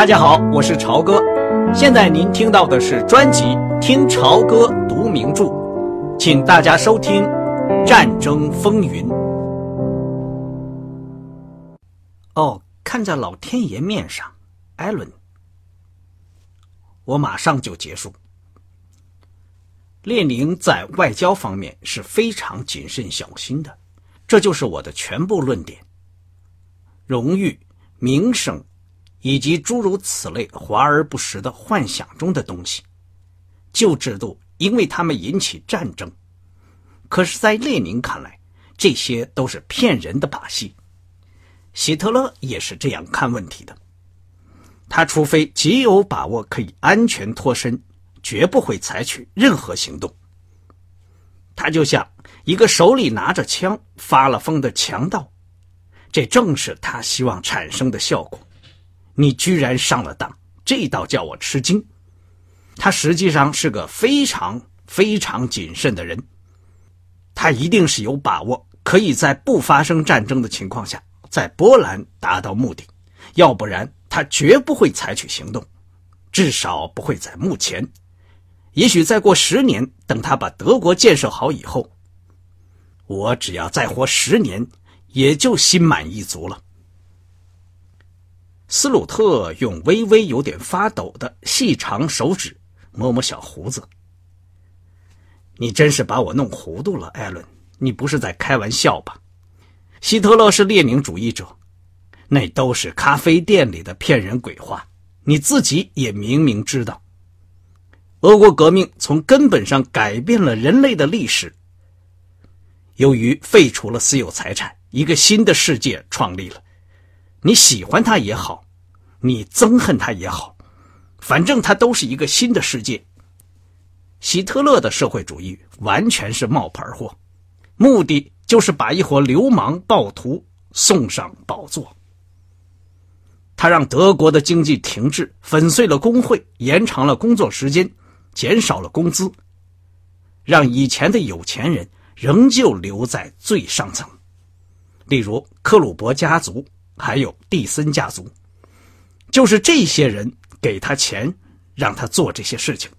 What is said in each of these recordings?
大家好，我是朝哥。现在您听到的是专辑《听朝歌读名著》，请大家收听《战争风云》。哦，看在老天爷面上，艾伦，我马上就结束。列宁在外交方面是非常谨慎小心的，这就是我的全部论点。荣誉、名声。以及诸如此类华而不实的幻想中的东西，旧制度因为他们引起战争，可是，在列宁看来，这些都是骗人的把戏。希特勒也是这样看问题的，他除非极有把握可以安全脱身，绝不会采取任何行动。他就像一个手里拿着枪发了疯的强盗，这正是他希望产生的效果。你居然上了当，这倒叫我吃惊。他实际上是个非常非常谨慎的人，他一定是有把握可以在不发生战争的情况下，在波兰达到目的，要不然他绝不会采取行动，至少不会在目前。也许再过十年，等他把德国建设好以后，我只要再活十年，也就心满意足了。斯鲁特用微微有点发抖的细长手指摸摸小胡子。你真是把我弄糊涂了，艾伦。你不是在开玩笑吧？希特勒是列宁主义者，那都是咖啡店里的骗人鬼话。你自己也明明知道。俄国革命从根本上改变了人类的历史。由于废除了私有财产，一个新的世界创立了。你喜欢他也好，你憎恨他也好，反正他都是一个新的世界。希特勒的社会主义完全是冒牌货，目的就是把一伙流氓暴徒送上宝座。他让德国的经济停滞，粉碎了工会，延长了工作时间，减少了工资，让以前的有钱人仍旧留在最上层，例如克鲁伯家族。还有蒂森家族，就是这些人给他钱，让他做这些事情。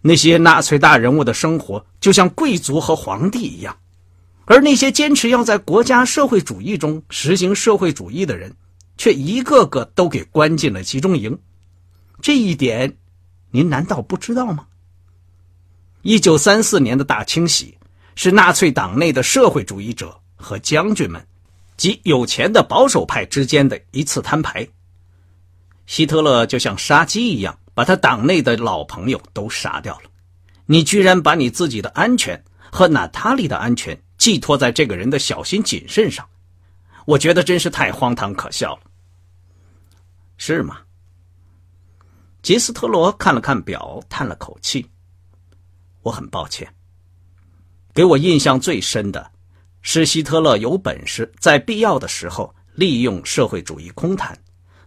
那些纳粹大人物的生活就像贵族和皇帝一样，而那些坚持要在国家社会主义中实行社会主义的人，却一个个都给关进了集中营。这一点，您难道不知道吗？一九三四年的大清洗是纳粹党内的社会主义者和将军们。及有钱的保守派之间的一次摊牌，希特勒就像杀鸡一样，把他党内的老朋友都杀掉了。你居然把你自己的安全和娜塔莉的安全寄托在这个人的小心谨慎上，我觉得真是太荒唐可笑了，是吗？吉斯特罗看了看表，叹了口气：“我很抱歉。给我印象最深的。”是希特勒有本事在必要的时候利用社会主义空谈，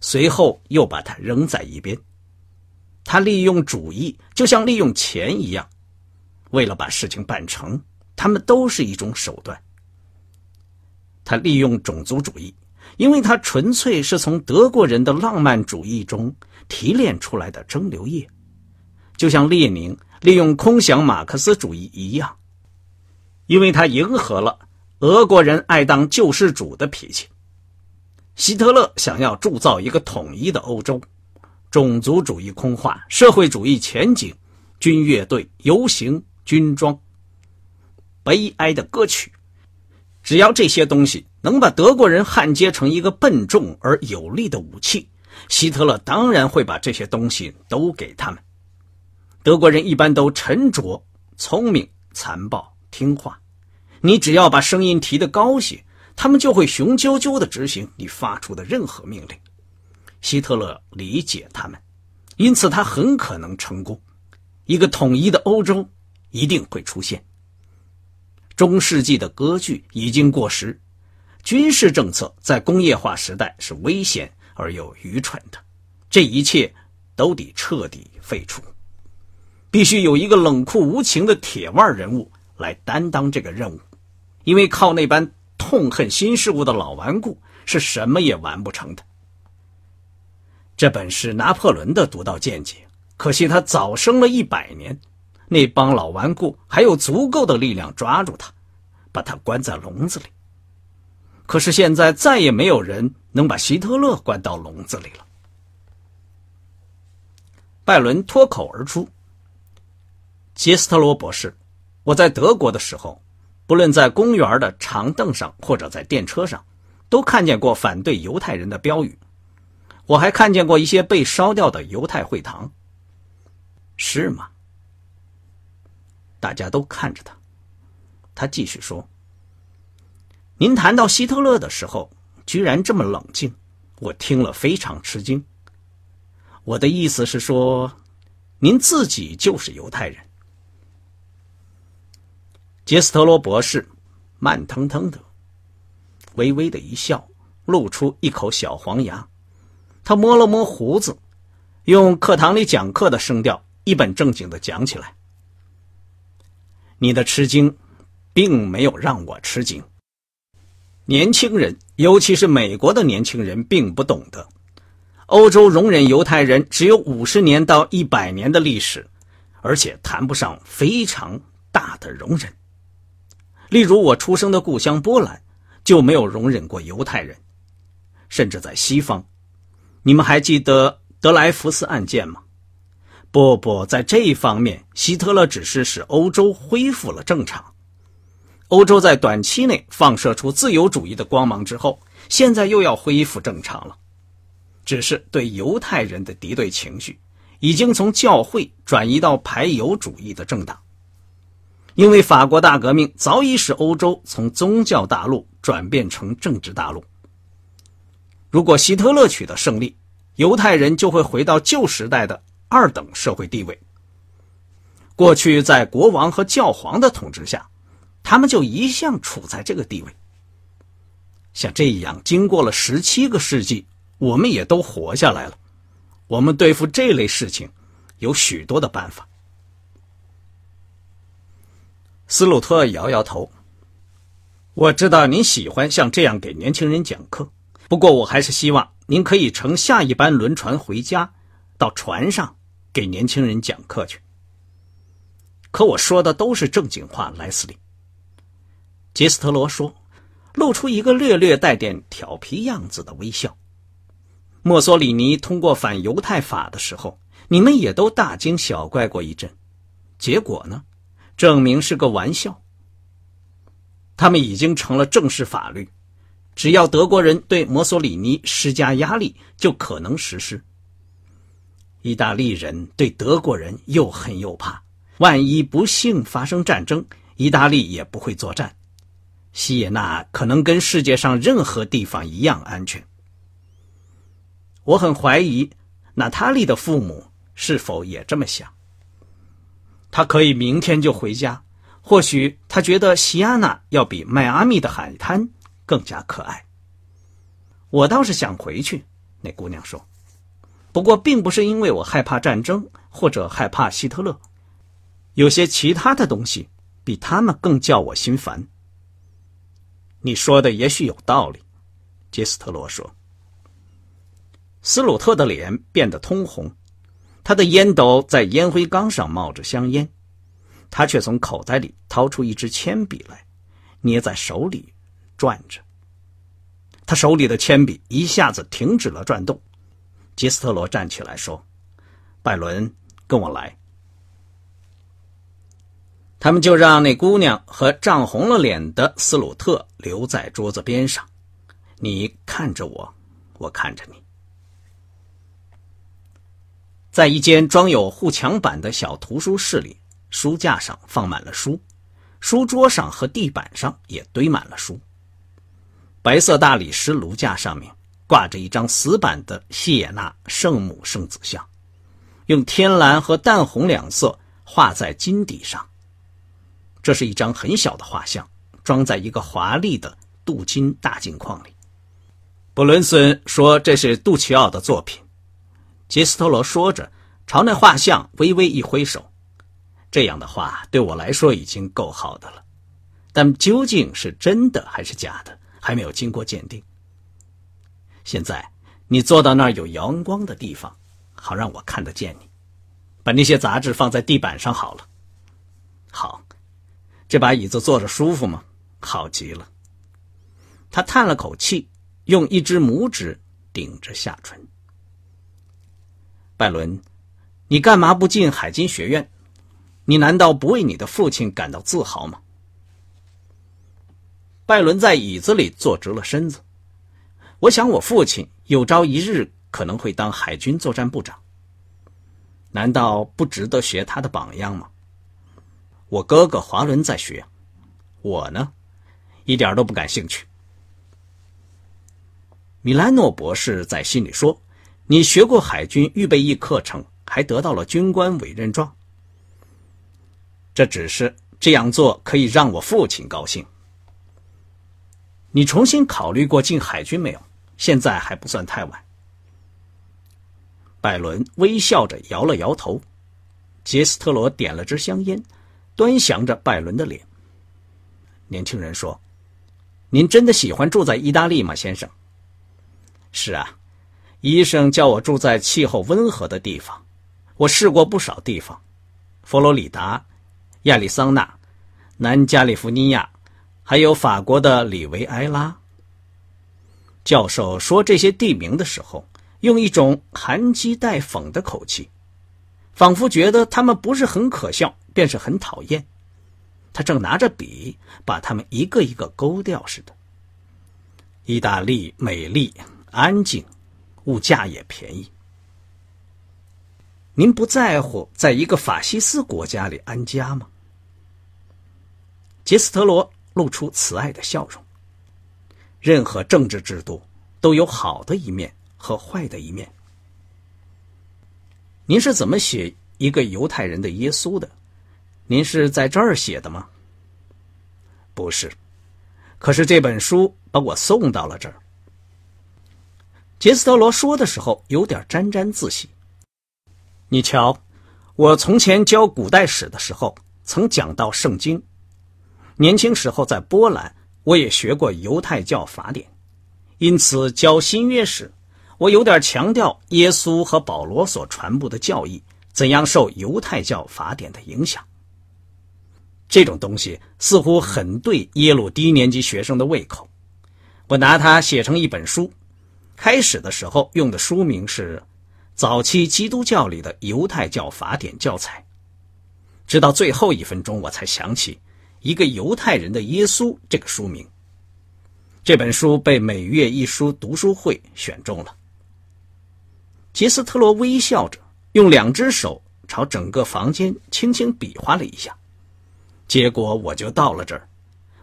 随后又把它扔在一边。他利用主义就像利用钱一样，为了把事情办成，他们都是一种手段。他利用种族主义，因为他纯粹是从德国人的浪漫主义中提炼出来的蒸馏液，就像列宁利用空想马克思主义一样，因为他迎合了。俄国人爱当救世主的脾气。希特勒想要铸造一个统一的欧洲，种族主义空话、社会主义前景、军乐队、游行、军装、悲哀的歌曲，只要这些东西能把德国人焊接成一个笨重而有力的武器，希特勒当然会把这些东西都给他们。德国人一般都沉着、聪明、残暴、听话。你只要把声音提得高些，他们就会雄赳赳地执行你发出的任何命令。希特勒理解他们，因此他很可能成功。一个统一的欧洲一定会出现。中世纪的割据已经过时，军事政策在工业化时代是危险而又愚蠢的。这一切都得彻底废除，必须有一个冷酷无情的铁腕人物来担当这个任务。因为靠那般痛恨新事物的老顽固是什么也完不成的。这本是拿破仑的独到见解，可惜他早生了一百年，那帮老顽固还有足够的力量抓住他，把他关在笼子里。可是现在再也没有人能把希特勒关到笼子里了。拜伦脱口而出：“杰斯特罗博士，我在德国的时候，不论在公园的长凳上或者在电车上，都看见过反对犹太人的标语。我还看见过一些被烧掉的犹太会堂。是吗？”大家都看着他，他继续说。您谈到希特勒的时候，居然这么冷静，我听了非常吃惊。我的意思是说，您自己就是犹太人。杰斯特罗博士慢腾腾的、微微的一笑，露出一口小黄牙。他摸了摸胡子，用课堂里讲课的声调，一本正经的讲起来：“你的吃惊，并没有让我吃惊。”年轻人，尤其是美国的年轻人，并不懂得，欧洲容忍犹太人只有五十年到一百年的历史，而且谈不上非常大的容忍。例如，我出生的故乡波兰就没有容忍过犹太人，甚至在西方，你们还记得德莱福斯案件吗？不不，在这一方面，希特勒只是使欧洲恢复了正常。欧洲在短期内放射出自由主义的光芒之后，现在又要恢复正常了。只是对犹太人的敌对情绪，已经从教会转移到排犹主义的政党。因为法国大革命早已使欧洲从宗教大陆转变成政治大陆。如果希特勒取得胜利，犹太人就会回到旧时代的二等社会地位。过去在国王和教皇的统治下。他们就一向处在这个地位。像这样，经过了十七个世纪，我们也都活下来了。我们对付这类事情，有许多的办法。斯鲁特摇摇头。我知道您喜欢像这样给年轻人讲课，不过我还是希望您可以乘下一班轮船回家，到船上给年轻人讲课去。可我说的都是正经话，莱斯利。杰斯特罗说，露出一个略略带点调皮样子的微笑。墨索里尼通过反犹太法的时候，你们也都大惊小怪过一阵，结果呢，证明是个玩笑。他们已经成了正式法律，只要德国人对墨索里尼施加压力，就可能实施。意大利人对德国人又恨又怕，万一不幸发生战争，意大利也不会作战。西耶纳可能跟世界上任何地方一样安全。我很怀疑娜塔莉的父母是否也这么想。他可以明天就回家，或许他觉得西安娜要比迈阿密的海滩更加可爱。我倒是想回去，那姑娘说。不过并不是因为我害怕战争或者害怕希特勒，有些其他的东西比他们更叫我心烦。你说的也许有道理，杰斯特罗说。斯鲁特的脸变得通红，他的烟斗在烟灰缸上冒着香烟，他却从口袋里掏出一支铅笔来，捏在手里转着。他手里的铅笔一下子停止了转动。杰斯特罗站起来说：“拜伦，跟我来。”他们就让那姑娘和涨红了脸的斯鲁特留在桌子边上。你看着我，我看着你。在一间装有护墙板的小图书室里，书架上放满了书，书桌上和地板上也堆满了书。白色大理石炉架上面挂着一张死板的谢耶纳圣母圣子像，用天蓝和淡红两色画在金底上。这是一张很小的画像，装在一个华丽的镀金大镜框里。布伦森说这是杜奇奥的作品。杰斯特罗说着，朝那画像微微一挥手。这样的话对我来说已经够好的了，但究竟是真的还是假的，还没有经过鉴定。现在，你坐到那儿有阳光的地方，好让我看得见你。把那些杂志放在地板上好了。好，这把椅子坐着舒服吗？好极了。他叹了口气，用一只拇指顶着下唇。拜伦，你干嘛不进海军学院？你难道不为你的父亲感到自豪吗？拜伦在椅子里坐直了身子。我想，我父亲有朝一日可能会当海军作战部长。难道不值得学他的榜样吗？我哥哥华伦在学，我呢，一点都不感兴趣。米兰诺博士在信里说。你学过海军预备役课程，还得到了军官委任状。这只是这样做可以让我父亲高兴。你重新考虑过进海军没有？现在还不算太晚。拜伦微笑着摇了摇头。杰斯特罗点了支香烟，端详着拜伦的脸。年轻人说：“您真的喜欢住在意大利吗，先生？”“是啊。”医生叫我住在气候温和的地方，我试过不少地方，佛罗里达、亚利桑那、南加利福尼亚，还有法国的里维埃拉。教授说这些地名的时候，用一种含讥带讽的口气，仿佛觉得他们不是很可笑，便是很讨厌。他正拿着笔把他们一个一个勾掉似的。意大利美丽、安静。物价也便宜。您不在乎在一个法西斯国家里安家吗？杰斯特罗露出慈爱的笑容。任何政治制度都有好的一面和坏的一面。您是怎么写一个犹太人的耶稣的？您是在这儿写的吗？不是，可是这本书把我送到了这儿。杰斯特罗说的时候有点沾沾自喜。你瞧，我从前教古代史的时候曾讲到圣经。年轻时候在波兰，我也学过犹太教法典，因此教新约时，我有点强调耶稣和保罗所传播的教义怎样受犹太教法典的影响。这种东西似乎很对耶鲁低年级学生的胃口，我拿它写成一本书。开始的时候用的书名是《早期基督教里的犹太教法典教材》，直到最后一分钟我才想起“一个犹太人的耶稣”这个书名。这本书被每月一书读书会选中了。杰斯特罗微笑着，用两只手朝整个房间轻轻比划了一下，结果我就到了这儿。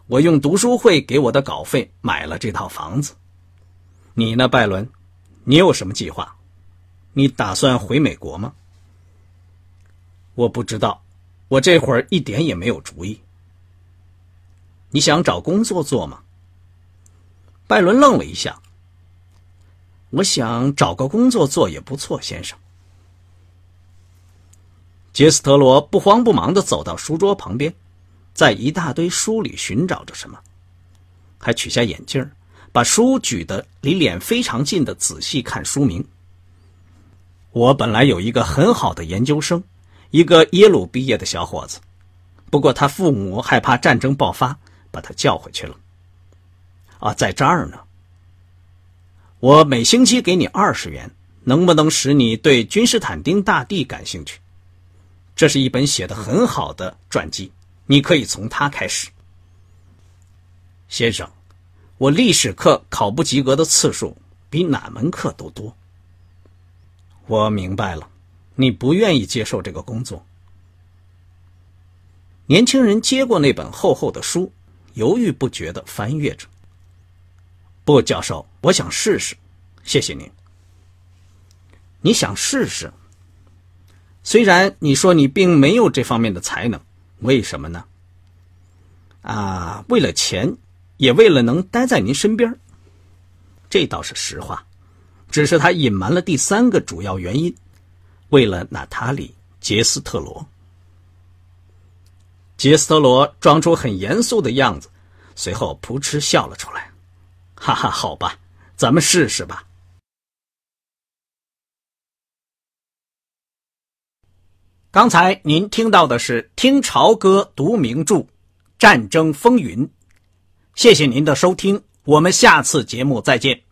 我用读书会给我的稿费买了这套房子。你呢，拜伦？你有什么计划？你打算回美国吗？我不知道，我这会儿一点也没有主意。你想找工作做吗？拜伦愣了一下。我想找个工作做也不错，先生。杰斯特罗不慌不忙的走到书桌旁边，在一大堆书里寻找着什么，还取下眼镜把书举得离脸非常近的仔细看书名。我本来有一个很好的研究生，一个耶鲁毕业的小伙子，不过他父母害怕战争爆发，把他叫回去了。啊，在这儿呢。我每星期给你二十元，能不能使你对君士坦丁大帝感兴趣？这是一本写的很好的传记，你可以从他开始，先生。我历史课考不及格的次数比哪门课都多。我明白了，你不愿意接受这个工作。年轻人接过那本厚厚的书，犹豫不决的翻阅着。不，教授，我想试试。谢谢您。你想试试？虽然你说你并没有这方面的才能，为什么呢？啊，为了钱。也为了能待在您身边，这倒是实话。只是他隐瞒了第三个主要原因，为了娜塔莉·杰斯特罗。杰斯特罗装出很严肃的样子随后扑哧笑了出来。哈哈好吧咱们试试吧。刚才您听到的是听潮歌读名著战争风云谢谢您的收听我们下次节目再见。